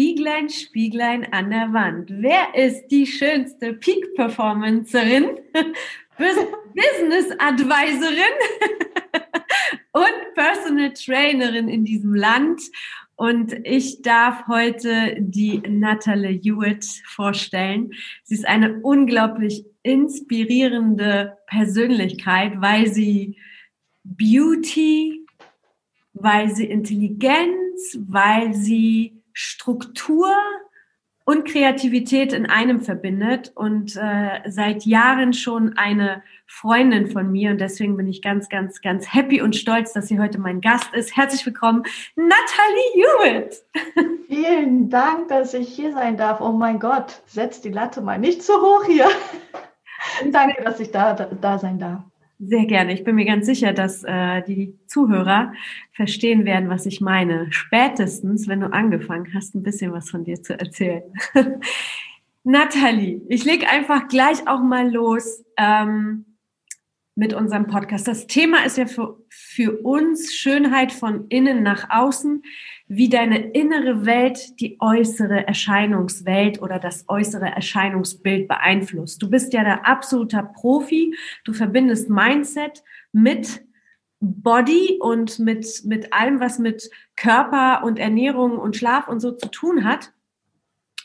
Spieglein, Spieglein an der Wand. Wer ist die schönste Peak-Performancerin, Business Advisorin und Personal Trainerin in diesem Land? Und ich darf heute die Natalie Hewitt vorstellen. Sie ist eine unglaublich inspirierende Persönlichkeit, weil sie Beauty, weil sie Intelligenz, weil sie Struktur und Kreativität in einem verbindet und äh, seit Jahren schon eine Freundin von mir und deswegen bin ich ganz, ganz, ganz happy und stolz, dass sie heute mein Gast ist. Herzlich willkommen, Natalie Hewitt. Vielen Dank, dass ich hier sein darf. Oh mein Gott, setz die Latte mal nicht so hoch hier. Danke, dass ich da, da sein darf. Sehr gerne. Ich bin mir ganz sicher, dass äh, die Zuhörer verstehen werden, was ich meine. Spätestens, wenn du angefangen hast, ein bisschen was von dir zu erzählen. Nathalie, ich leg einfach gleich auch mal los ähm, mit unserem Podcast. Das Thema ist ja für, für uns Schönheit von innen nach außen wie deine innere Welt die äußere Erscheinungswelt oder das äußere Erscheinungsbild beeinflusst. Du bist ja der absoluter Profi. Du verbindest Mindset mit Body und mit, mit allem, was mit Körper und Ernährung und Schlaf und so zu tun hat.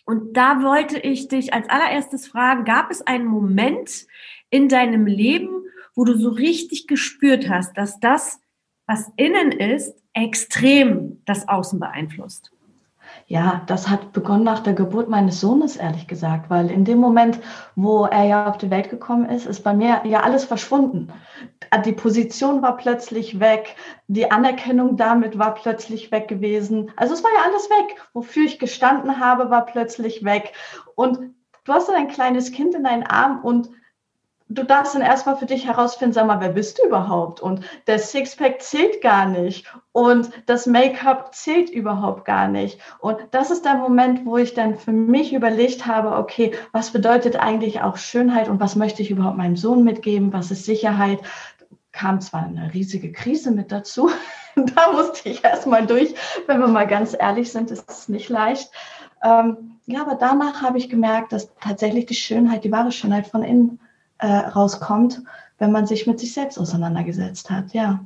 Und da wollte ich dich als allererstes fragen, gab es einen Moment in deinem Leben, wo du so richtig gespürt hast, dass das, was innen ist, extrem das Außen beeinflusst. Ja, das hat begonnen nach der Geburt meines Sohnes, ehrlich gesagt, weil in dem Moment, wo er ja auf die Welt gekommen ist, ist bei mir ja alles verschwunden. Die Position war plötzlich weg, die Anerkennung damit war plötzlich weg gewesen. Also es war ja alles weg. Wofür ich gestanden habe, war plötzlich weg. Und du hast dann ein kleines Kind in deinen Arm und du darfst dann erstmal für dich herausfinden, sag mal, wer bist du überhaupt? Und der Sixpack zählt gar nicht und das Make-up zählt überhaupt gar nicht. Und das ist der Moment, wo ich dann für mich überlegt habe, okay, was bedeutet eigentlich auch Schönheit und was möchte ich überhaupt meinem Sohn mitgeben? Was ist Sicherheit? Kam zwar eine riesige Krise mit dazu. da musste ich erstmal durch. Wenn wir mal ganz ehrlich sind, ist es nicht leicht. Ähm, ja, aber danach habe ich gemerkt, dass tatsächlich die Schönheit, die wahre Schönheit von innen äh, rauskommt, wenn man sich mit sich selbst auseinandergesetzt hat, ja.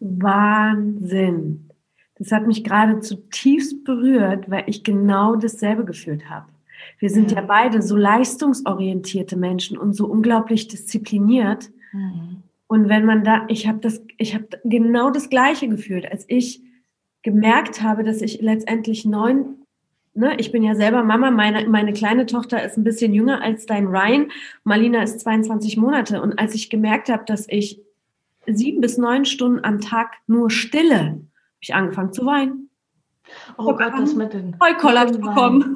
Wahnsinn. Das hat mich gerade zutiefst berührt, weil ich genau dasselbe gefühlt habe. Wir sind ja, ja beide so leistungsorientierte Menschen und so unglaublich diszipliniert. Mhm. Und wenn man da, ich habe das, ich habe genau das Gleiche gefühlt, als ich gemerkt habe, dass ich letztendlich neun ne, ich bin ja selber Mama, meine, meine kleine Tochter ist ein bisschen jünger als dein Ryan, Malina ist 22 Monate und als ich gemerkt habe, dass ich sieben bis neun Stunden am Tag nur stille, habe ich angefangen zu weinen. Oh ich Gott, das mit den Vollkollapse bekommen.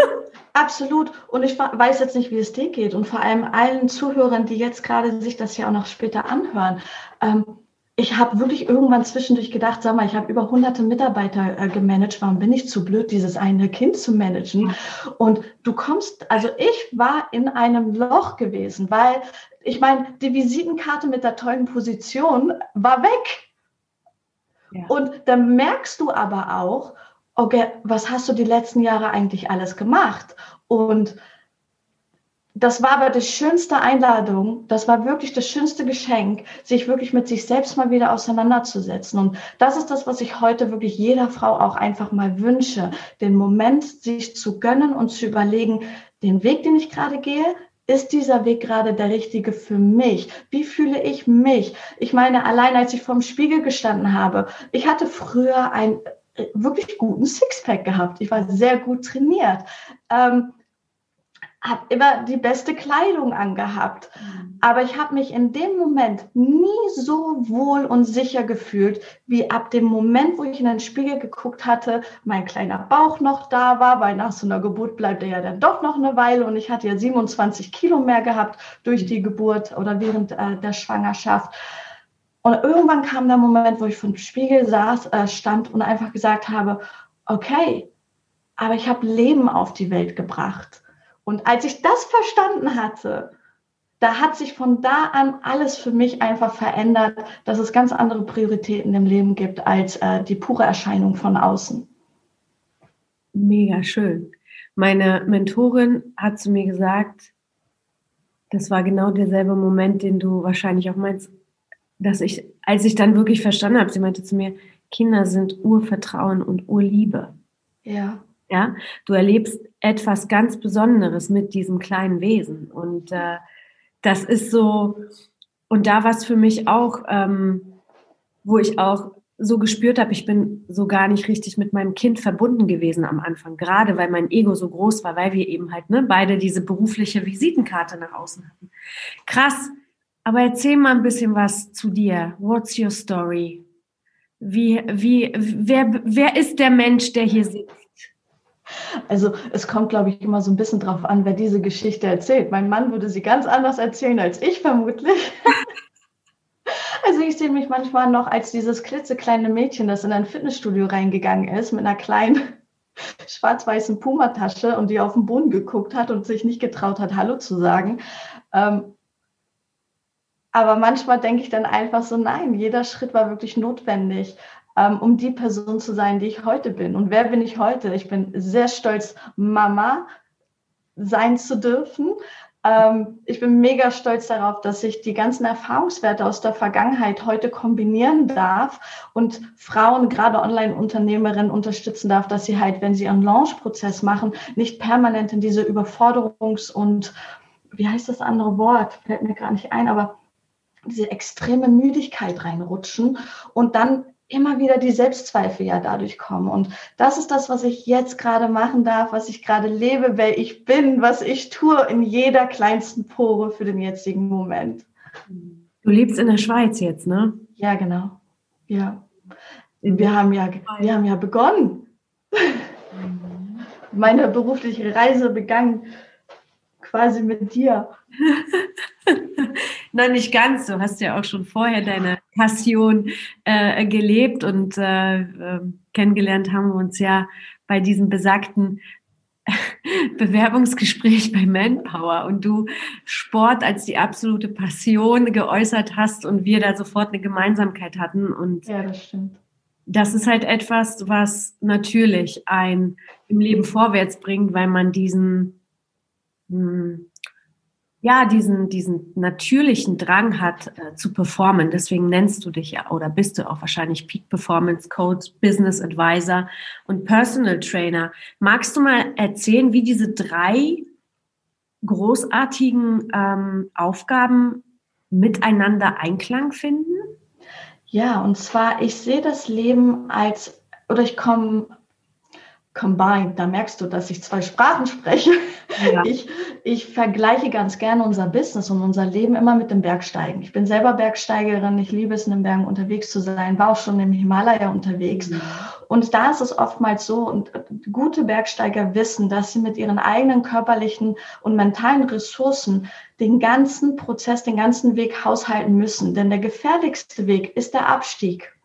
Absolut. Und ich weiß jetzt nicht, wie es dir geht. Und vor allem allen Zuhörern, die jetzt gerade sich das ja auch noch später anhören. Ähm, ich habe wirklich irgendwann zwischendurch gedacht, sag mal, ich habe über hunderte Mitarbeiter äh, gemanagt, warum bin ich zu blöd, dieses eine Kind zu managen? Und du kommst, also ich war in einem Loch gewesen, weil ich meine, die Visitenkarte mit der tollen Position war weg. Ja. Und dann merkst du aber auch, okay, was hast du die letzten Jahre eigentlich alles gemacht? Und das war aber die schönste Einladung, das war wirklich das schönste Geschenk, sich wirklich mit sich selbst mal wieder auseinanderzusetzen. Und das ist das, was ich heute wirklich jeder Frau auch einfach mal wünsche, den Moment sich zu gönnen und zu überlegen, den Weg, den ich gerade gehe, ist dieser Weg gerade der richtige für mich? Wie fühle ich mich? Ich meine, allein als ich vorm Spiegel gestanden habe, ich hatte früher einen äh, wirklich guten Sixpack gehabt. Ich war sehr gut trainiert. Ähm, habe immer die beste Kleidung angehabt. Aber ich habe mich in dem Moment nie so wohl und sicher gefühlt, wie ab dem Moment, wo ich in den Spiegel geguckt hatte, mein kleiner Bauch noch da war, weil nach so einer Geburt bleibt er ja dann doch noch eine Weile und ich hatte ja 27 Kilo mehr gehabt durch die Geburt oder während äh, der Schwangerschaft. Und irgendwann kam der Moment, wo ich vor dem Spiegel saß, äh, stand und einfach gesagt habe, okay, aber ich habe Leben auf die Welt gebracht. Und als ich das verstanden hatte, da hat sich von da an alles für mich einfach verändert, dass es ganz andere Prioritäten im Leben gibt als äh, die pure Erscheinung von außen. Mega schön. Meine Mentorin hat zu mir gesagt, das war genau derselbe Moment, den du wahrscheinlich auch meinst, dass ich, als ich dann wirklich verstanden habe, sie meinte zu mir, Kinder sind Urvertrauen und Urliebe. Ja. Ja, du erlebst etwas ganz Besonderes mit diesem kleinen Wesen. Und äh, das ist so, und da war es für mich auch, ähm, wo ich auch so gespürt habe, ich bin so gar nicht richtig mit meinem Kind verbunden gewesen am Anfang, gerade weil mein Ego so groß war, weil wir eben halt ne, beide diese berufliche Visitenkarte nach außen hatten. Krass, aber erzähl mal ein bisschen was zu dir. What's your story? Wie, wie, wer, wer ist der Mensch, der hier sitzt? Also es kommt, glaube ich, immer so ein bisschen drauf an, wer diese Geschichte erzählt. Mein Mann würde sie ganz anders erzählen als ich vermutlich. Also ich sehe mich manchmal noch als dieses klitzekleine Mädchen, das in ein Fitnessstudio reingegangen ist mit einer kleinen schwarz-weißen Pumatasche und die auf den Boden geguckt hat und sich nicht getraut hat, Hallo zu sagen. Ähm, aber manchmal denke ich dann einfach so, nein, jeder Schritt war wirklich notwendig. Ähm, um die Person zu sein, die ich heute bin. Und wer bin ich heute? Ich bin sehr stolz, Mama sein zu dürfen. Ähm, ich bin mega stolz darauf, dass ich die ganzen Erfahrungswerte aus der Vergangenheit heute kombinieren darf und Frauen, gerade Online-Unternehmerinnen, unterstützen darf, dass sie halt, wenn sie einen Launch-Prozess machen, nicht permanent in diese Überforderungs- und, wie heißt das andere Wort? Fällt mir gar nicht ein, aber diese extreme Müdigkeit reinrutschen und dann immer wieder die Selbstzweifel ja dadurch kommen. Und das ist das, was ich jetzt gerade machen darf, was ich gerade lebe, wer ich bin, was ich tue in jeder kleinsten Pore für den jetzigen Moment. Du lebst in der Schweiz jetzt, ne? Ja, genau. Ja. Wir haben ja, wir haben ja begonnen. Meine berufliche Reise begann quasi mit dir. Nein, nicht ganz. Du hast ja auch schon vorher deine Passion äh, gelebt und äh, äh, kennengelernt haben wir uns ja bei diesem besagten Bewerbungsgespräch bei Manpower und du Sport als die absolute Passion geäußert hast und wir da sofort eine Gemeinsamkeit hatten. Und ja, das stimmt. Das ist halt etwas, was natürlich ein im Leben vorwärts bringt, weil man diesen hm, ja, diesen, diesen natürlichen Drang hat äh, zu performen. Deswegen nennst du dich ja oder bist du auch wahrscheinlich Peak Performance Coach, Business Advisor und Personal Trainer. Magst du mal erzählen, wie diese drei großartigen ähm, Aufgaben miteinander Einklang finden? Ja, und zwar, ich sehe das Leben als, oder ich komme combined, da merkst du, dass ich zwei Sprachen spreche. Ja. Ich, ich vergleiche ganz gerne unser Business und unser Leben immer mit dem Bergsteigen. Ich bin selber Bergsteigerin, ich liebe es, in den Bergen unterwegs zu sein, war auch schon im Himalaya unterwegs. Mhm. Und da ist es oftmals so, und gute Bergsteiger wissen, dass sie mit ihren eigenen körperlichen und mentalen Ressourcen den ganzen Prozess, den ganzen Weg haushalten müssen. Denn der gefährlichste Weg ist der Abstieg.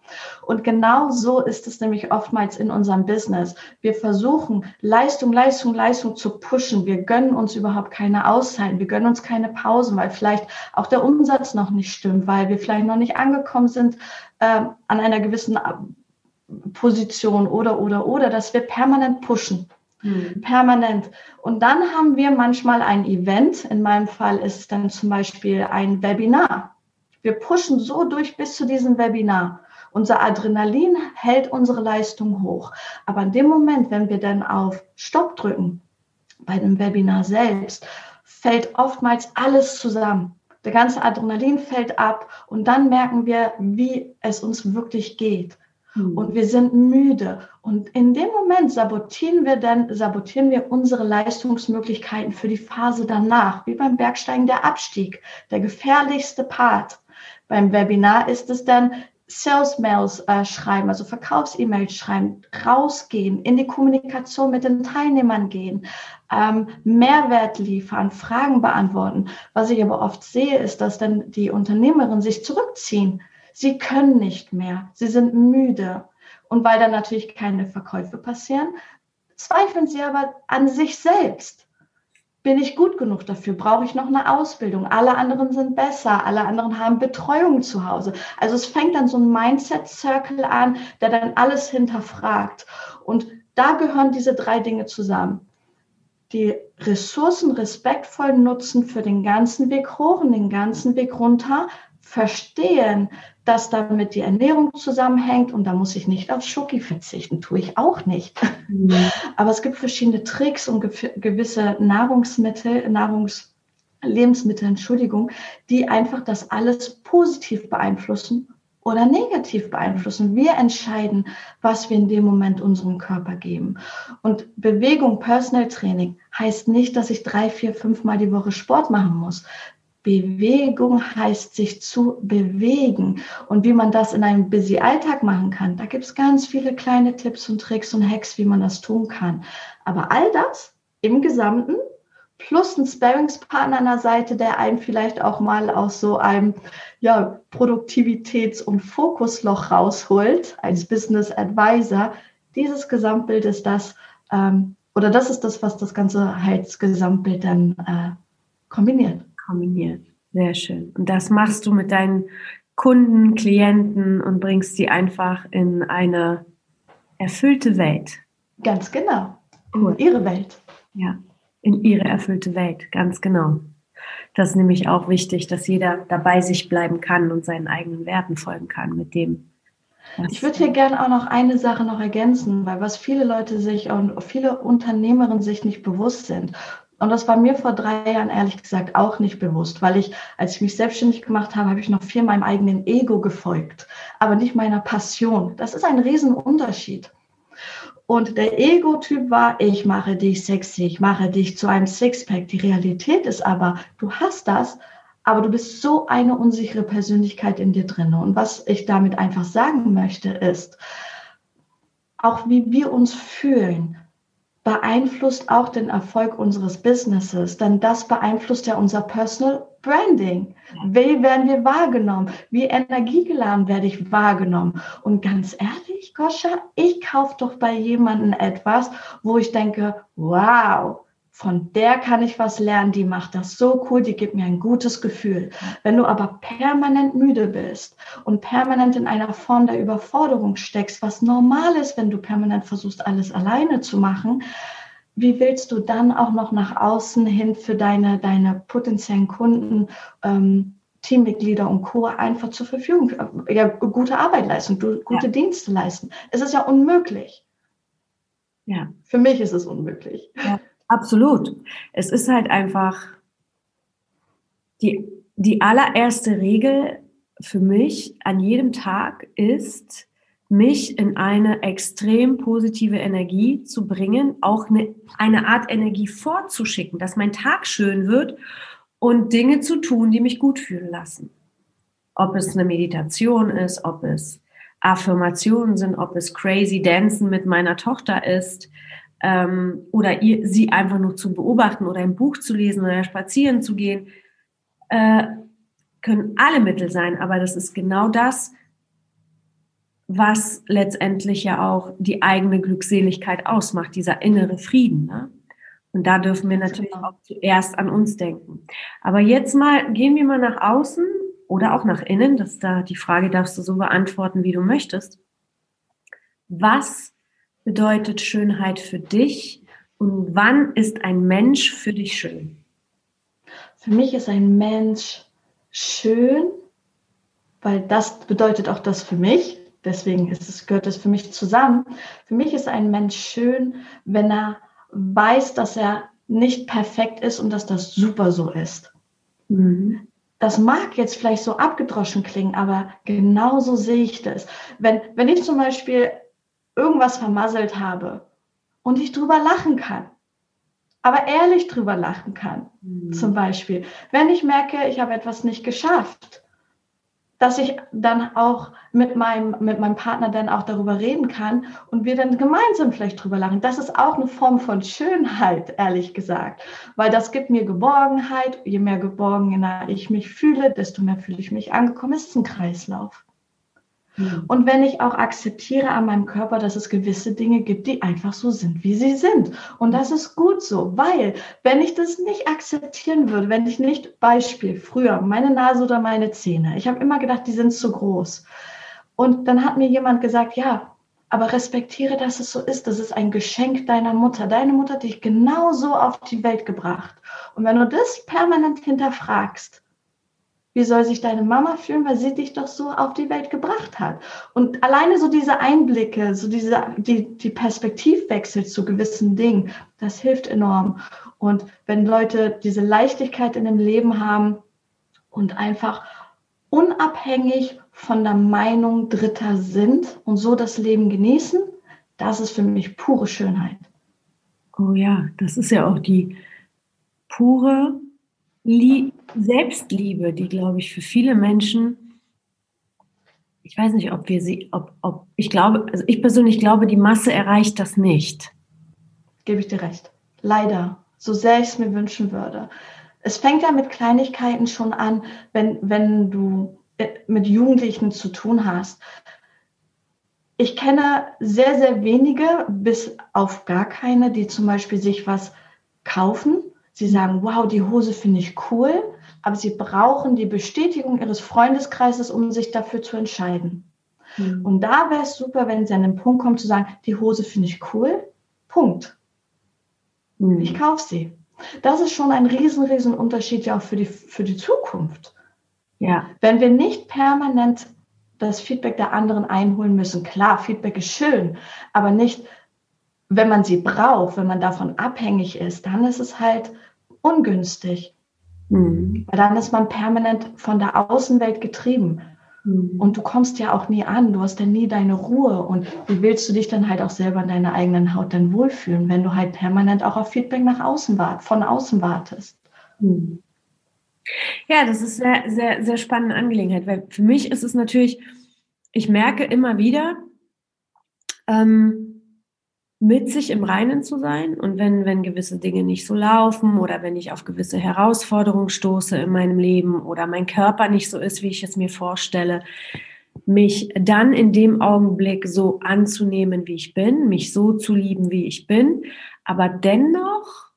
Und genau so ist es nämlich oftmals in unserem Business. Wir versuchen, Leistung, Leistung, Leistung zu pushen. Wir gönnen uns überhaupt keine Auszeiten. Wir gönnen uns keine Pausen, weil vielleicht auch der Umsatz noch nicht stimmt, weil wir vielleicht noch nicht angekommen sind äh, an einer gewissen äh, Position oder, oder, oder, dass wir permanent pushen. Hm. Permanent. Und dann haben wir manchmal ein Event. In meinem Fall ist es dann zum Beispiel ein Webinar. Wir pushen so durch bis zu diesem Webinar. Unser Adrenalin hält unsere Leistung hoch. Aber in dem Moment, wenn wir dann auf Stopp drücken, bei dem Webinar selbst, fällt oftmals alles zusammen. Der ganze Adrenalin fällt ab und dann merken wir, wie es uns wirklich geht. Mhm. Und wir sind müde. Und in dem Moment sabotieren wir dann, sabotieren wir unsere Leistungsmöglichkeiten für die Phase danach, wie beim Bergsteigen der Abstieg, der gefährlichste Part. Beim Webinar ist es dann Sales Mails äh, schreiben, also Verkaufs-E-Mails schreiben, rausgehen, in die Kommunikation mit den Teilnehmern gehen, ähm, Mehrwert liefern, Fragen beantworten. Was ich aber oft sehe, ist, dass dann die Unternehmerinnen sich zurückziehen. Sie können nicht mehr, sie sind müde. Und weil dann natürlich keine Verkäufe passieren, zweifeln sie aber an sich selbst. Bin ich gut genug dafür? Brauche ich noch eine Ausbildung? Alle anderen sind besser. Alle anderen haben Betreuung zu Hause. Also es fängt dann so ein Mindset-Circle an, der dann alles hinterfragt. Und da gehören diese drei Dinge zusammen. Die Ressourcen respektvoll nutzen für den ganzen Weg hoch und den ganzen Weg runter, verstehen, dass damit die Ernährung zusammenhängt und da muss ich nicht auf Schoki verzichten, tue ich auch nicht. Mhm. Aber es gibt verschiedene Tricks und gewisse Nahrungsmittel, Nahrungs Lebensmittel, Entschuldigung, die einfach das alles positiv beeinflussen oder negativ beeinflussen. Wir entscheiden, was wir in dem Moment unserem Körper geben. Und Bewegung, Personal Training heißt nicht, dass ich drei, vier, fünf Mal die Woche Sport machen muss. Bewegung heißt sich zu bewegen. Und wie man das in einem busy Alltag machen kann, da gibt es ganz viele kleine Tipps und Tricks und Hacks, wie man das tun kann. Aber all das im Gesamten plus ein Sparringspartner an der Seite, der einen vielleicht auch mal aus so einem ja, Produktivitäts- und Fokusloch rausholt, als Business Advisor. Dieses Gesamtbild ist das, ähm, oder das ist das, was das ganze Heilsgesamtbild dann äh, kombiniert kombiniert. Sehr schön. Und das machst du mit deinen Kunden, Klienten und bringst sie einfach in eine erfüllte Welt. Ganz genau. In cool. ihre Welt. Ja, in ihre erfüllte Welt. Ganz genau. Das ist nämlich auch wichtig, dass jeder dabei sich bleiben kann und seinen eigenen Werten folgen kann mit dem. Ich würde hier gerne auch noch eine Sache noch ergänzen, weil was viele Leute sich und viele Unternehmerinnen sich nicht bewusst sind. Und das war mir vor drei Jahren ehrlich gesagt auch nicht bewusst, weil ich, als ich mich selbstständig gemacht habe, habe ich noch viel meinem eigenen Ego gefolgt, aber nicht meiner Passion. Das ist ein Riesenunterschied. Und der Ego-Typ war, ich mache dich sexy, ich mache dich zu einem Sixpack. Die Realität ist aber, du hast das, aber du bist so eine unsichere Persönlichkeit in dir drin. Und was ich damit einfach sagen möchte, ist, auch wie wir uns fühlen, beeinflusst auch den Erfolg unseres Businesses, denn das beeinflusst ja unser Personal Branding. Wie werden wir wahrgenommen? Wie energiegeladen werde ich wahrgenommen? Und ganz ehrlich, Goscha, ich kaufe doch bei jemandem etwas, wo ich denke, wow, von der kann ich was lernen, die macht das so cool, die gibt mir ein gutes Gefühl. Wenn du aber permanent müde bist und permanent in einer Form der Überforderung steckst, was normal ist, wenn du permanent versuchst, alles alleine zu machen, wie willst du dann auch noch nach außen hin für deine, deine potenziellen Kunden, ähm, Teammitglieder und Co. einfach zur Verfügung, äh, ja, gute Arbeit leisten, gute ja. Dienste leisten? Es ist ja unmöglich. Ja. Für mich ist es unmöglich. Ja. Absolut. Es ist halt einfach die, die allererste Regel für mich an jedem Tag ist, mich in eine extrem positive Energie zu bringen, auch eine, eine Art Energie vorzuschicken, dass mein Tag schön wird und Dinge zu tun, die mich gut fühlen lassen. Ob es eine Meditation ist, ob es Affirmationen sind, ob es crazy Dancen mit meiner Tochter ist, ähm, oder ihr, sie einfach nur zu beobachten oder ein Buch zu lesen oder spazieren zu gehen, äh, können alle Mittel sein, aber das ist genau das, was letztendlich ja auch die eigene Glückseligkeit ausmacht, dieser innere Frieden. Ne? Und da dürfen wir natürlich auch zuerst an uns denken. Aber jetzt mal gehen wir mal nach außen oder auch nach innen. Das da die Frage darfst du so beantworten, wie du möchtest. Was bedeutet Schönheit für dich und wann ist ein Mensch für dich schön? Für mich ist ein Mensch schön, weil das bedeutet auch das für mich. Deswegen ist es, gehört es für mich zusammen. Für mich ist ein Mensch schön, wenn er weiß, dass er nicht perfekt ist und dass das super so ist. Mhm. Das mag jetzt vielleicht so abgedroschen klingen, aber genauso sehe ich das. Wenn, wenn ich zum Beispiel irgendwas vermasselt habe und ich drüber lachen kann, aber ehrlich drüber lachen kann, mhm. zum Beispiel, wenn ich merke, ich habe etwas nicht geschafft, dass ich dann auch mit meinem, mit meinem Partner dann auch darüber reden kann und wir dann gemeinsam vielleicht drüber lachen. Das ist auch eine Form von Schönheit, ehrlich gesagt, weil das gibt mir Geborgenheit. Je mehr geborgener ich mich fühle, desto mehr fühle ich mich angekommen. Es ist ein Kreislauf. Mhm. Und wenn ich auch akzeptiere an meinem Körper, dass es gewisse Dinge gibt, die einfach so sind, wie sie sind. Und das ist gut so, weil wenn ich das nicht akzeptieren würde, wenn ich nicht, Beispiel, früher, meine Nase oder meine Zähne, ich habe immer gedacht, die sind zu groß. Und dann hat mir jemand gesagt, ja, aber respektiere, dass es so ist. Das ist ein Geschenk deiner Mutter. Deine Mutter hat dich genauso auf die Welt gebracht. Und wenn du das permanent hinterfragst, wie soll sich deine Mama fühlen, weil sie dich doch so auf die Welt gebracht hat? Und alleine so diese Einblicke, so diese, die, die Perspektivwechsel zu gewissen Dingen, das hilft enorm. Und wenn Leute diese Leichtigkeit in dem Leben haben und einfach unabhängig von der Meinung Dritter sind und so das Leben genießen, das ist für mich pure Schönheit. Oh ja, das ist ja auch die pure Lie Selbstliebe, die, glaube ich, für viele Menschen, ich weiß nicht, ob wir sie, ob, ob, ich glaube, also ich persönlich glaube, die Masse erreicht das nicht. Gebe ich dir recht. Leider, so sehr ich es mir wünschen würde. Es fängt ja mit Kleinigkeiten schon an, wenn, wenn du äh, mit Jugendlichen zu tun hast. Ich kenne sehr, sehr wenige, bis auf gar keine, die zum Beispiel sich was kaufen Sie sagen, wow, die Hose finde ich cool, aber sie brauchen die Bestätigung ihres Freundeskreises, um sich dafür zu entscheiden. Mhm. Und da wäre es super, wenn sie an den Punkt kommen zu sagen, die Hose finde ich cool, Punkt. Mhm. Ich kaufe sie. Das ist schon ein riesen, riesen Unterschied ja auch für die, für die Zukunft. Ja. Wenn wir nicht permanent das Feedback der anderen einholen müssen, klar, Feedback ist schön, aber nicht wenn man sie braucht, wenn man davon abhängig ist, dann ist es halt ungünstig. Mhm. Weil dann ist man permanent von der Außenwelt getrieben. Mhm. Und du kommst ja auch nie an, du hast ja nie deine Ruhe. Und wie willst du dich dann halt auch selber in deiner eigenen Haut dann wohlfühlen, wenn du halt permanent auch auf Feedback nach außen wart, von außen wartest? Mhm. Ja, das ist sehr, sehr, sehr spannende Angelegenheit, weil für mich ist es natürlich, ich merke immer wieder, ähm, mit sich im Reinen zu sein. Und wenn, wenn gewisse Dinge nicht so laufen oder wenn ich auf gewisse Herausforderungen stoße in meinem Leben oder mein Körper nicht so ist, wie ich es mir vorstelle, mich dann in dem Augenblick so anzunehmen, wie ich bin, mich so zu lieben, wie ich bin, aber dennoch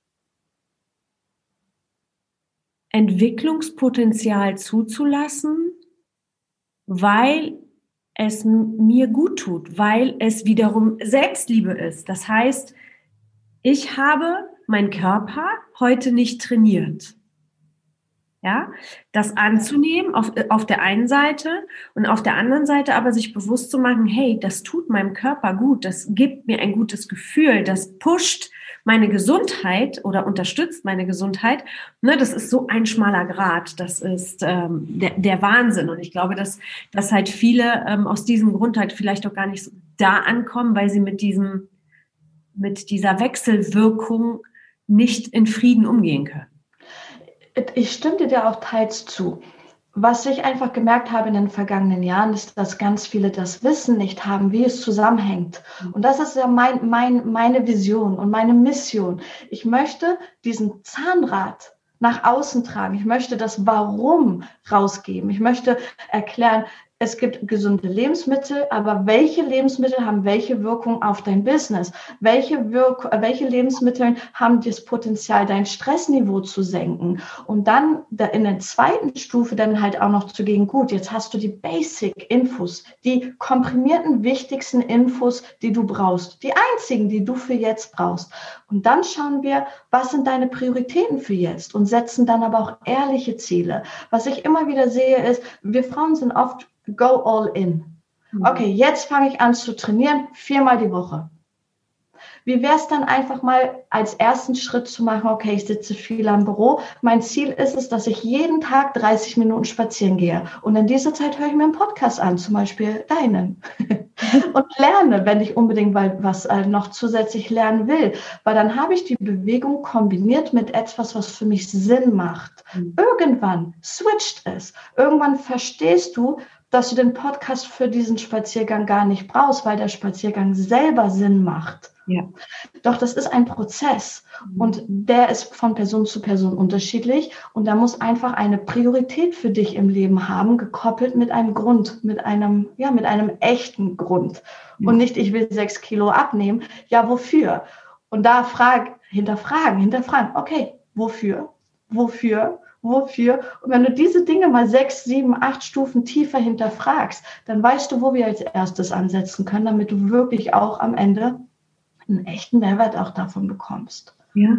Entwicklungspotenzial zuzulassen, weil es mir gut tut, weil es wiederum Selbstliebe ist. Das heißt, ich habe meinen Körper heute nicht trainiert. Ja, das anzunehmen auf, auf der einen Seite und auf der anderen Seite aber sich bewusst zu machen, hey, das tut meinem Körper gut, das gibt mir ein gutes Gefühl, das pusht meine Gesundheit oder unterstützt meine Gesundheit, ne, das ist so ein schmaler Grad. Das ist ähm, der, der Wahnsinn. Und ich glaube, dass, dass halt viele ähm, aus diesem Grund halt vielleicht auch gar nicht so da ankommen, weil sie mit diesem, mit dieser Wechselwirkung nicht in Frieden umgehen können. Ich stimme dir auch teils zu. Was ich einfach gemerkt habe in den vergangenen Jahren, ist, dass ganz viele das Wissen nicht haben, wie es zusammenhängt. Und das ist ja mein, mein, meine Vision und meine Mission. Ich möchte diesen Zahnrad nach außen tragen. Ich möchte das Warum rausgeben. Ich möchte erklären, es gibt gesunde Lebensmittel, aber welche Lebensmittel haben welche Wirkung auf dein Business? Welche, Wirk welche Lebensmittel haben das Potenzial, dein Stressniveau zu senken? Und dann in der zweiten Stufe dann halt auch noch zu gehen, gut, jetzt hast du die Basic-Infos, die komprimierten wichtigsten Infos, die du brauchst, die einzigen, die du für jetzt brauchst. Und dann schauen wir, was sind deine Prioritäten für jetzt und setzen dann aber auch ehrliche Ziele. Was ich immer wieder sehe, ist, wir Frauen sind oft go all in. Mhm. Okay, jetzt fange ich an zu trainieren, viermal die Woche. Wie wäre es dann einfach mal als ersten Schritt zu machen, okay, ich sitze viel am Büro. Mein Ziel ist es, dass ich jeden Tag 30 Minuten spazieren gehe. Und in dieser Zeit höre ich mir einen Podcast an, zum Beispiel deinen. und lerne, wenn ich unbedingt was äh, noch zusätzlich lernen will. Weil dann habe ich die Bewegung kombiniert mit etwas, was für mich Sinn macht. Mhm. Irgendwann switcht es. Irgendwann verstehst du, dass du den Podcast für diesen Spaziergang gar nicht brauchst, weil der Spaziergang selber Sinn macht. Ja. Doch das ist ein Prozess mhm. und der ist von Person zu Person unterschiedlich und da muss einfach eine Priorität für dich im Leben haben, gekoppelt mit einem Grund, mit einem, ja, mit einem echten Grund ja. und nicht, ich will sechs Kilo abnehmen. Ja, wofür? Und da frag, hinterfragen, hinterfragen, okay, wofür? Wofür? Wofür. Und wenn du diese Dinge mal sechs, sieben, acht Stufen tiefer hinterfragst, dann weißt du, wo wir als erstes ansetzen können, damit du wirklich auch am Ende einen echten Mehrwert auch davon bekommst. Ja.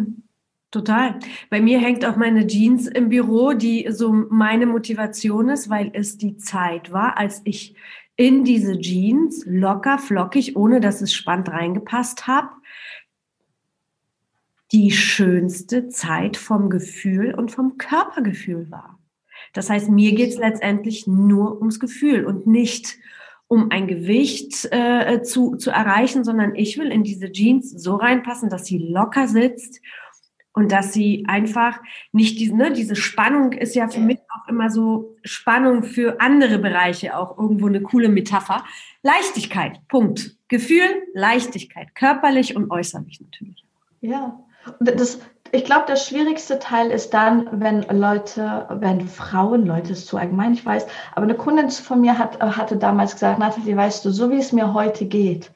Total. Bei mir hängt auch meine Jeans im Büro, die so meine Motivation ist, weil es die Zeit war, als ich in diese Jeans locker, flockig, ohne dass es spannend reingepasst habe, die schönste Zeit vom Gefühl und vom Körpergefühl war. Das heißt, mir geht es letztendlich nur ums Gefühl und nicht um ein Gewicht äh, zu, zu erreichen, sondern ich will in diese Jeans so reinpassen, dass sie locker sitzt und dass sie einfach nicht diese, ne, diese Spannung ist ja für mich auch immer so Spannung für andere Bereiche auch irgendwo eine coole Metapher. Leichtigkeit, Punkt. Gefühl, Leichtigkeit, körperlich und äußerlich natürlich. Ja, das, ich glaube, der schwierigste Teil ist dann, wenn Leute, wenn Frauen, Leute ist zu allgemein, ich weiß, aber eine Kundin von mir hat, hatte damals gesagt, Nathalie, weißt du, so wie es mir heute geht,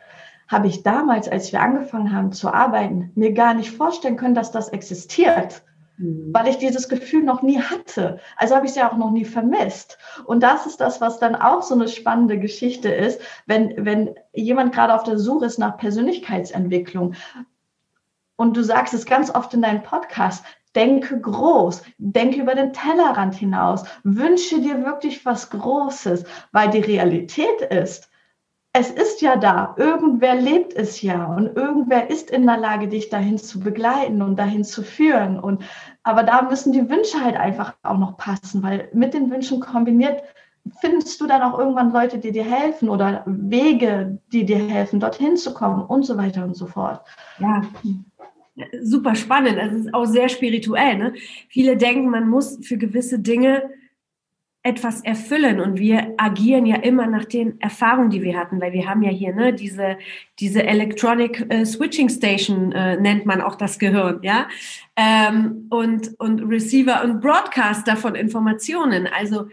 habe ich damals, als wir angefangen haben zu arbeiten, mir gar nicht vorstellen können, dass das existiert, mhm. weil ich dieses Gefühl noch nie hatte. Also habe ich es ja auch noch nie vermisst. Und das ist das, was dann auch so eine spannende Geschichte ist, wenn, wenn jemand gerade auf der Suche ist nach Persönlichkeitsentwicklung und du sagst es ganz oft in deinem Podcast, denke groß, denke über den Tellerrand hinaus, wünsche dir wirklich was Großes, weil die Realität ist, es ist ja da, irgendwer lebt es ja und irgendwer ist in der Lage, dich dahin zu begleiten und dahin zu führen. Und aber da müssen die Wünsche halt einfach auch noch passen, weil mit den Wünschen kombiniert findest du dann auch irgendwann Leute, die dir helfen oder Wege, die dir helfen, dorthin zu kommen und so weiter und so fort. Ja, super spannend. Also es ist auch sehr spirituell. Ne? Viele denken, man muss für gewisse Dinge etwas erfüllen und wir agieren ja immer nach den Erfahrungen, die wir hatten, weil wir haben ja hier ne, diese, diese Electronic äh, Switching Station äh, nennt man auch das Gehirn, ja, ähm, und, und Receiver und Broadcaster von Informationen. Also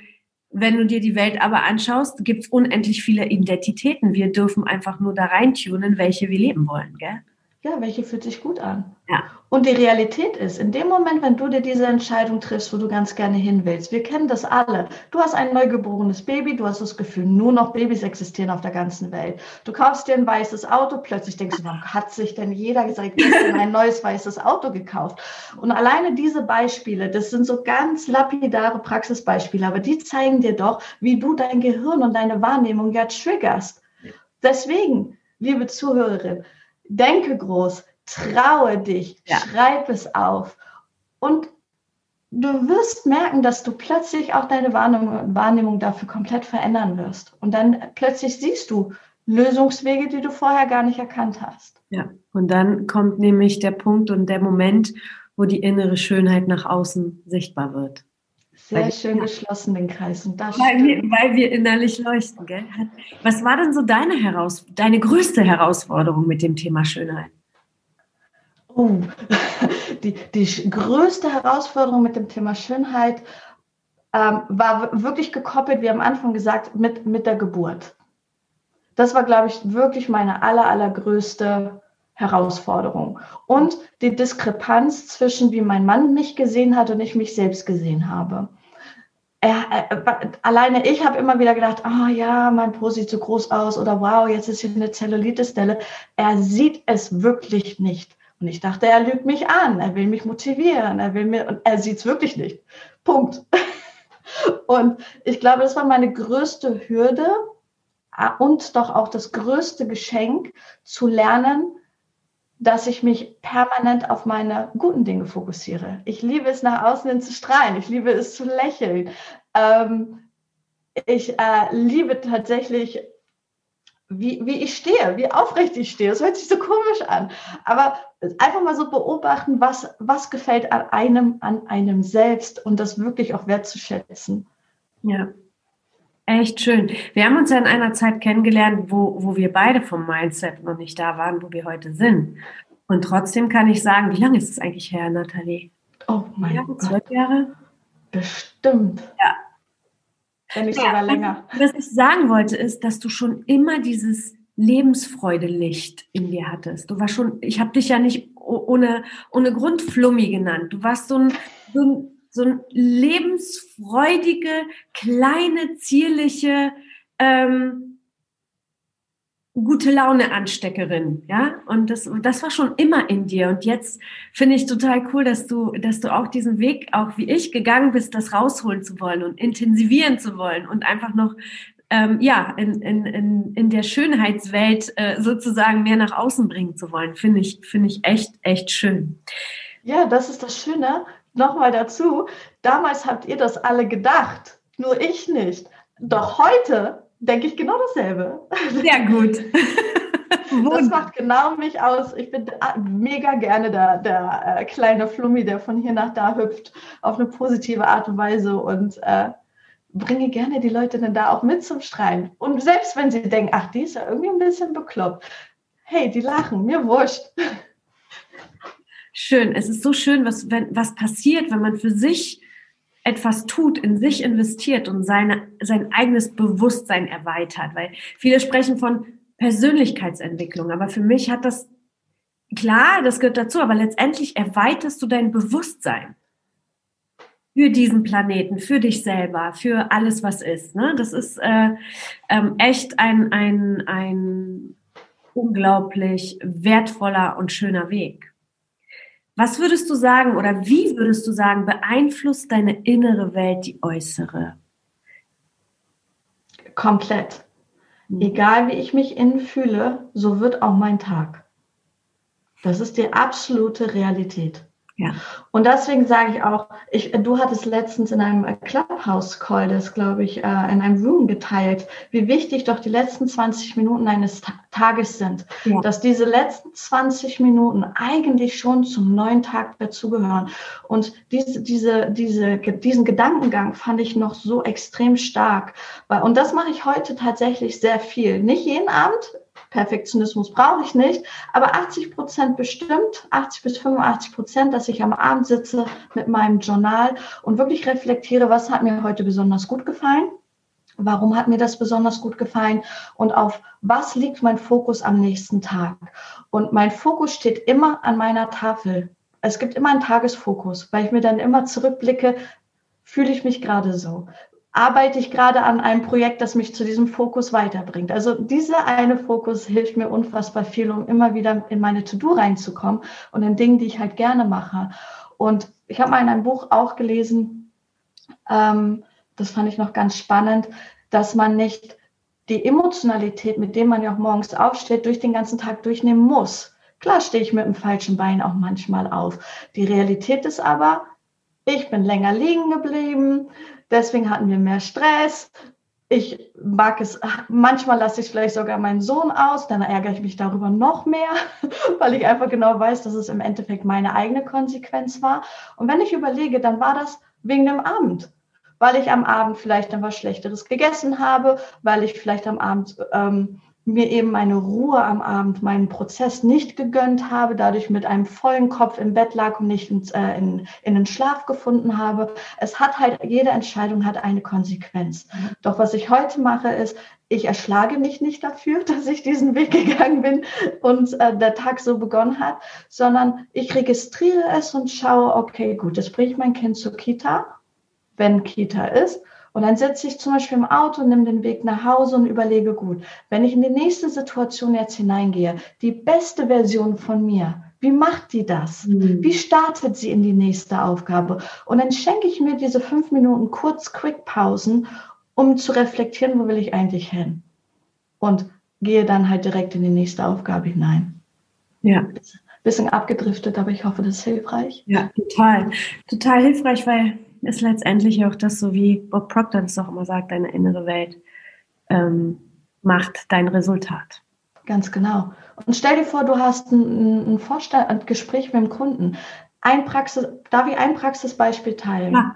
wenn du dir die Welt aber anschaust, gibt es unendlich viele Identitäten. Wir dürfen einfach nur da reintunen, welche wir leben wollen, gell? Ja, welche fühlt sich gut an? Ja. Und die Realität ist, in dem Moment, wenn du dir diese Entscheidung triffst, wo du ganz gerne hin willst, wir kennen das alle. Du hast ein neugeborenes Baby, du hast das Gefühl, nur noch Babys existieren auf der ganzen Welt. Du kaufst dir ein weißes Auto, plötzlich denkst du, warum hat sich denn jeder gesagt, ein neues weißes Auto gekauft? Und alleine diese Beispiele, das sind so ganz lapidare Praxisbeispiele, aber die zeigen dir doch, wie du dein Gehirn und deine Wahrnehmung ja triggerst. Deswegen, liebe Zuhörerin, denke groß, traue dich, ja. schreib es auf und du wirst merken, dass du plötzlich auch deine Wahrnehmung, Wahrnehmung dafür komplett verändern wirst. Und dann plötzlich siehst du Lösungswege, die du vorher gar nicht erkannt hast. Ja, und dann kommt nämlich der Punkt und der Moment, wo die innere Schönheit nach außen sichtbar wird. Sehr schön geschlossen, den Kreis. Und das weil, wir, weil wir innerlich leuchten. Gell? Was war denn so deine, Heraus deine größte Herausforderung mit dem Thema Schönheit? Oh, die, die größte Herausforderung mit dem Thema Schönheit ähm, war wirklich gekoppelt, wie am Anfang gesagt, mit, mit der Geburt. Das war, glaube ich, wirklich meine aller, allergrößte Herausforderung. Und die Diskrepanz zwischen, wie mein Mann mich gesehen hat und ich mich selbst gesehen habe. Er, er, alleine ich habe immer wieder gedacht, oh ja, mein Po sieht so groß aus oder wow, jetzt ist hier eine Zellulite-Stelle. Er sieht es wirklich nicht. Und ich dachte, er lügt mich an, er will mich motivieren, er will mir, und er sieht es wirklich nicht. Punkt. Und ich glaube, das war meine größte Hürde und doch auch das größte Geschenk, zu lernen, dass ich mich permanent auf meine guten Dinge fokussiere. Ich liebe es, nach außen hin zu strahlen. Ich liebe es zu lächeln. Ähm, ich äh, liebe tatsächlich, wie, wie ich stehe, wie aufrecht ich stehe. Das hört sich so komisch an. Aber einfach mal so beobachten, was, was gefällt an einem, an einem selbst und das wirklich auch wertzuschätzen. Ja. Echt schön. Wir haben uns ja in einer Zeit kennengelernt, wo, wo wir beide vom Mindset noch nicht da waren, wo wir heute sind. Und trotzdem kann ich sagen, wie lange ist es eigentlich her, Nathalie? Oh mein Jahre, Gott. Zwölf Jahre? Bestimmt. Ja. Wenn nicht Ja, sogar länger. Was ich sagen wollte, ist, dass du schon immer dieses Lebensfreude-Licht in dir hattest. Du warst schon, ich habe dich ja nicht ohne, ohne Grund Flummi genannt. Du warst so ein, so ein, so ein lebensfreudige, kleine, zierliche, ähm, gute Laune Ansteckerin, ja? Und das, das war schon immer in dir. Und jetzt finde ich total cool, dass du, dass du auch diesen Weg, auch wie ich, gegangen bist, das rausholen zu wollen und intensivieren zu wollen und einfach noch ähm, ja, in, in, in, in der Schönheitswelt äh, sozusagen mehr nach außen bringen zu wollen, finde ich, finde ich echt, echt schön. Ja, das ist das Schöne. Nochmal dazu, damals habt ihr das alle gedacht, nur ich nicht. Doch heute denke ich genau dasselbe. Sehr gut. Das macht genau mich aus. Ich bin mega gerne der, der äh, kleine Flummi, der von hier nach da hüpft, auf eine positive Art und Weise und äh, bringe gerne die Leute dann da auch mit zum Strahlen. Und selbst wenn sie denken, ach, die ist ja irgendwie ein bisschen bekloppt. Hey, die lachen, mir wurscht. Schön. Es ist so schön, was, wenn, was passiert, wenn man für sich etwas tut, in sich investiert und seine, sein eigenes Bewusstsein erweitert. Weil viele sprechen von Persönlichkeitsentwicklung, aber für mich hat das, klar, das gehört dazu, aber letztendlich erweiterst du dein Bewusstsein für diesen Planeten, für dich selber, für alles, was ist. Ne? Das ist äh, ähm, echt ein, ein, ein unglaublich wertvoller und schöner Weg. Was würdest du sagen oder wie würdest du sagen, beeinflusst deine innere Welt die äußere? Komplett. Egal wie ich mich innen fühle, so wird auch mein Tag. Das ist die absolute Realität. Ja. Und deswegen sage ich auch, ich, du hattest letztens in einem Clubhouse-Call, das glaube ich, äh, in einem Room geteilt, wie wichtig doch die letzten 20 Minuten eines Ta Tages sind. Ja. Dass diese letzten 20 Minuten eigentlich schon zum neuen Tag dazugehören. Und diese, diese, diese, diesen Gedankengang fand ich noch so extrem stark. Weil, und das mache ich heute tatsächlich sehr viel. Nicht jeden Abend, Perfektionismus brauche ich nicht, aber 80 Prozent bestimmt, 80 bis 85 Prozent, dass ich am Abend sitze mit meinem Journal und wirklich reflektiere, was hat mir heute besonders gut gefallen, warum hat mir das besonders gut gefallen und auf was liegt mein Fokus am nächsten Tag. Und mein Fokus steht immer an meiner Tafel. Es gibt immer einen Tagesfokus, weil ich mir dann immer zurückblicke, fühle ich mich gerade so arbeite ich gerade an einem Projekt, das mich zu diesem Fokus weiterbringt. Also dieser eine Fokus hilft mir unfassbar viel, um immer wieder in meine To-Do reinzukommen und in Dingen, die ich halt gerne mache. Und ich habe mal in einem Buch auch gelesen, ähm, das fand ich noch ganz spannend, dass man nicht die Emotionalität, mit dem man ja auch morgens aufsteht, durch den ganzen Tag durchnehmen muss. Klar stehe ich mit dem falschen Bein auch manchmal auf. Die Realität ist aber, ich bin länger liegen geblieben, Deswegen hatten wir mehr Stress. Ich mag es, manchmal lasse ich vielleicht sogar meinen Sohn aus, dann ärgere ich mich darüber noch mehr, weil ich einfach genau weiß, dass es im Endeffekt meine eigene Konsequenz war. Und wenn ich überlege, dann war das wegen dem Abend, weil ich am Abend vielleicht dann was Schlechteres gegessen habe, weil ich vielleicht am Abend ähm, mir eben meine Ruhe am Abend, meinen Prozess nicht gegönnt habe, dadurch mit einem vollen Kopf im Bett lag und nicht ins, äh, in, in den Schlaf gefunden habe. Es hat halt, jede Entscheidung hat eine Konsequenz. Mhm. Doch was ich heute mache, ist, ich erschlage mich nicht dafür, dass ich diesen Weg gegangen bin und äh, der Tag so begonnen hat, sondern ich registriere es und schaue, okay, gut, jetzt bringe ich mein Kind zur Kita, wenn Kita ist. Und dann sitze ich zum Beispiel im Auto, nehme den Weg nach Hause und überlege, gut, wenn ich in die nächste Situation jetzt hineingehe, die beste Version von mir, wie macht die das? Mhm. Wie startet sie in die nächste Aufgabe? Und dann schenke ich mir diese fünf Minuten kurz Quick-Pausen, um zu reflektieren, wo will ich eigentlich hin? Und gehe dann halt direkt in die nächste Aufgabe hinein. Ja. bisschen abgedriftet, aber ich hoffe, das ist hilfreich. Ja, total. Total hilfreich, weil es letztendlich auch das, so wie Bob Proctor das auch immer sagt, deine innere Welt ähm, macht dein Resultat. Ganz genau. Und stell dir vor, du hast ein, ein, Vorstand, ein Gespräch mit dem Kunden. Ein Praxis, darf ich ein Praxisbeispiel teilen? Ja.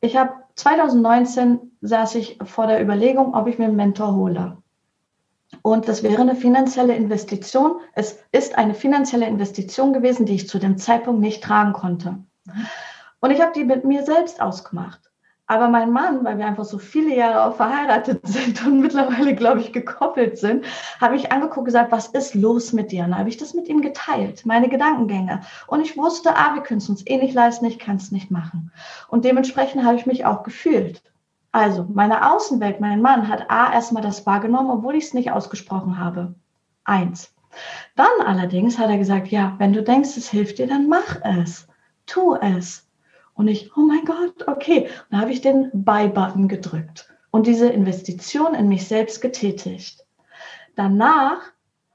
Ich habe 2019 saß ich vor der Überlegung, ob ich mir einen Mentor hole. Und das wäre eine finanzielle Investition. Es ist eine finanzielle Investition gewesen, die ich zu dem Zeitpunkt nicht tragen konnte. Und ich habe die mit mir selbst ausgemacht. Aber mein Mann, weil wir einfach so viele Jahre auch verheiratet sind und mittlerweile, glaube ich, gekoppelt sind, habe ich angeguckt und gesagt, was ist los mit dir? Und habe ich das mit ihm geteilt, meine Gedankengänge. Und ich wusste, ah, wir können es uns eh nicht leisten, ich kann es nicht machen. Und dementsprechend habe ich mich auch gefühlt. Also meine Außenwelt, mein Mann hat A erstmal das wahrgenommen, obwohl ich es nicht ausgesprochen habe. Eins. Dann allerdings hat er gesagt, ja, wenn du denkst, es hilft dir, dann mach es. Tu es. Und ich, oh mein Gott, okay. Dann habe ich den Buy-Button gedrückt und diese Investition in mich selbst getätigt. Danach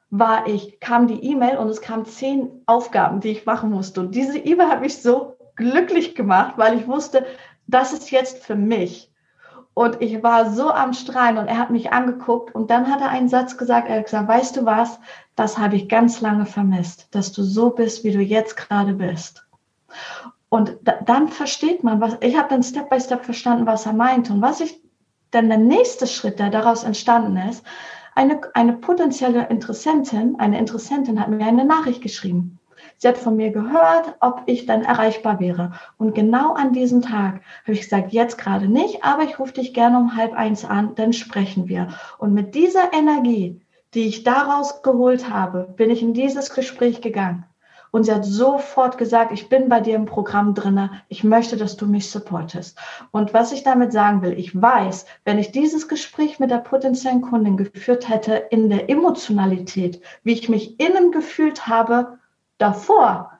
war ich, kam die E-Mail und es kamen zehn Aufgaben, die ich machen musste. Und diese E-Mail hat mich so glücklich gemacht, weil ich wusste, das ist jetzt für mich. Und ich war so am Strahlen und er hat mich angeguckt und dann hat er einen Satz gesagt, er hat gesagt, weißt du was, das habe ich ganz lange vermisst, dass du so bist, wie du jetzt gerade bist. Und da, dann versteht man, was, ich habe dann Step by Step verstanden, was er meinte und was ich, dann der nächste Schritt, der daraus entstanden ist, eine, eine potenzielle Interessentin, eine Interessentin hat mir eine Nachricht geschrieben. Sie hat von mir gehört, ob ich dann erreichbar wäre. Und genau an diesem Tag habe ich gesagt, jetzt gerade nicht, aber ich rufe dich gerne um halb eins an, dann sprechen wir. Und mit dieser Energie, die ich daraus geholt habe, bin ich in dieses Gespräch gegangen. Und sie hat sofort gesagt, ich bin bei dir im Programm drinne. Ich möchte, dass du mich supportest. Und was ich damit sagen will, ich weiß, wenn ich dieses Gespräch mit der potenziellen Kundin geführt hätte in der Emotionalität, wie ich mich innen gefühlt habe, davor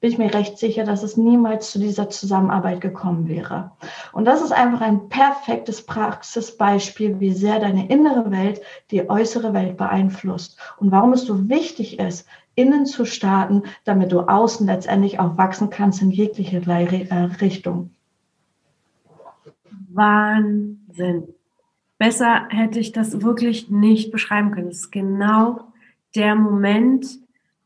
bin ich mir recht sicher, dass es niemals zu dieser Zusammenarbeit gekommen wäre. Und das ist einfach ein perfektes Praxisbeispiel, wie sehr deine innere Welt die äußere Welt beeinflusst und warum es so wichtig ist, innen zu starten, damit du außen letztendlich auch wachsen kannst in jegliche äh, Richtung. Wahnsinn. Besser hätte ich das wirklich nicht beschreiben können. Es ist genau der Moment,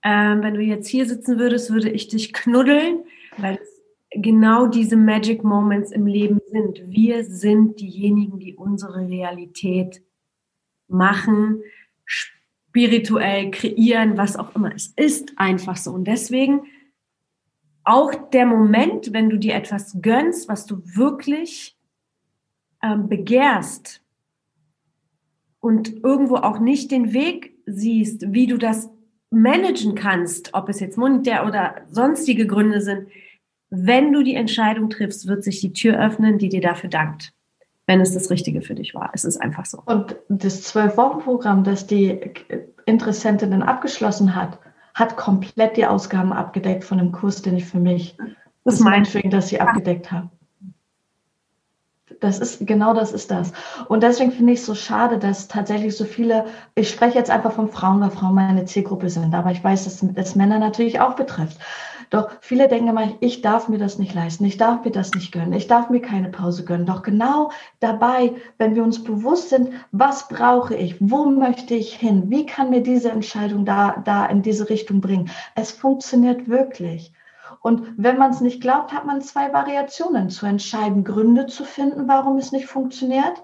ähm, wenn du jetzt hier sitzen würdest, würde ich dich knuddeln, weil es genau diese Magic Moments im Leben sind. Wir sind diejenigen, die unsere Realität machen, spirituell kreieren, was auch immer. Es ist einfach so. Und deswegen auch der Moment, wenn du dir etwas gönnst, was du wirklich ähm, begehrst und irgendwo auch nicht den Weg siehst, wie du das managen kannst, ob es jetzt monetär oder sonstige Gründe sind, wenn du die Entscheidung triffst, wird sich die Tür öffnen, die dir dafür dankt, wenn es das Richtige für dich war. Es ist einfach so. Und das Zwölf-Wochen-Programm, das die Interessentin dann abgeschlossen hat, hat komplett die Ausgaben abgedeckt von dem Kurs, den ich für mich, das, das Mindfreeing, das sie abgedeckt habe. Das ist, genau das ist das. Und deswegen finde ich es so schade, dass tatsächlich so viele, ich spreche jetzt einfach von Frauen, weil Frauen meine Zielgruppe sind, aber ich weiß, dass es Männer natürlich auch betrifft. Doch viele denken immer, ich darf mir das nicht leisten, ich darf mir das nicht gönnen, ich darf mir keine Pause gönnen. Doch genau dabei, wenn wir uns bewusst sind, was brauche ich, wo möchte ich hin, wie kann mir diese Entscheidung da, da in diese Richtung bringen, es funktioniert wirklich. Und wenn man es nicht glaubt, hat man zwei Variationen zu entscheiden, Gründe zu finden, warum es nicht funktioniert.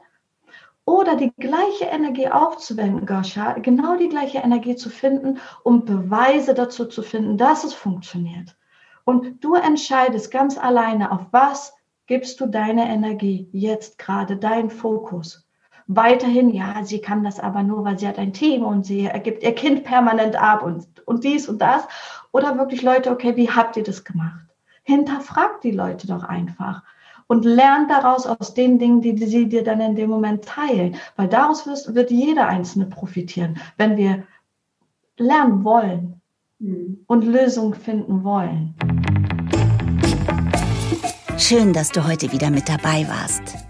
Oder die gleiche Energie aufzuwenden, Goscha, genau die gleiche Energie zu finden, um Beweise dazu zu finden, dass es funktioniert. Und du entscheidest ganz alleine, auf was gibst du deine Energie jetzt gerade, dein Fokus. Weiterhin, ja, sie kann das aber nur, weil sie hat ein Team und sie ergibt ihr Kind permanent ab und, und dies und das. Oder wirklich Leute, okay, wie habt ihr das gemacht? Hinterfragt die Leute doch einfach und lernt daraus aus den Dingen, die sie dir dann in dem Moment teilen. Weil daraus wird, wird jeder Einzelne profitieren, wenn wir lernen wollen mhm. und Lösungen finden wollen. Schön, dass du heute wieder mit dabei warst.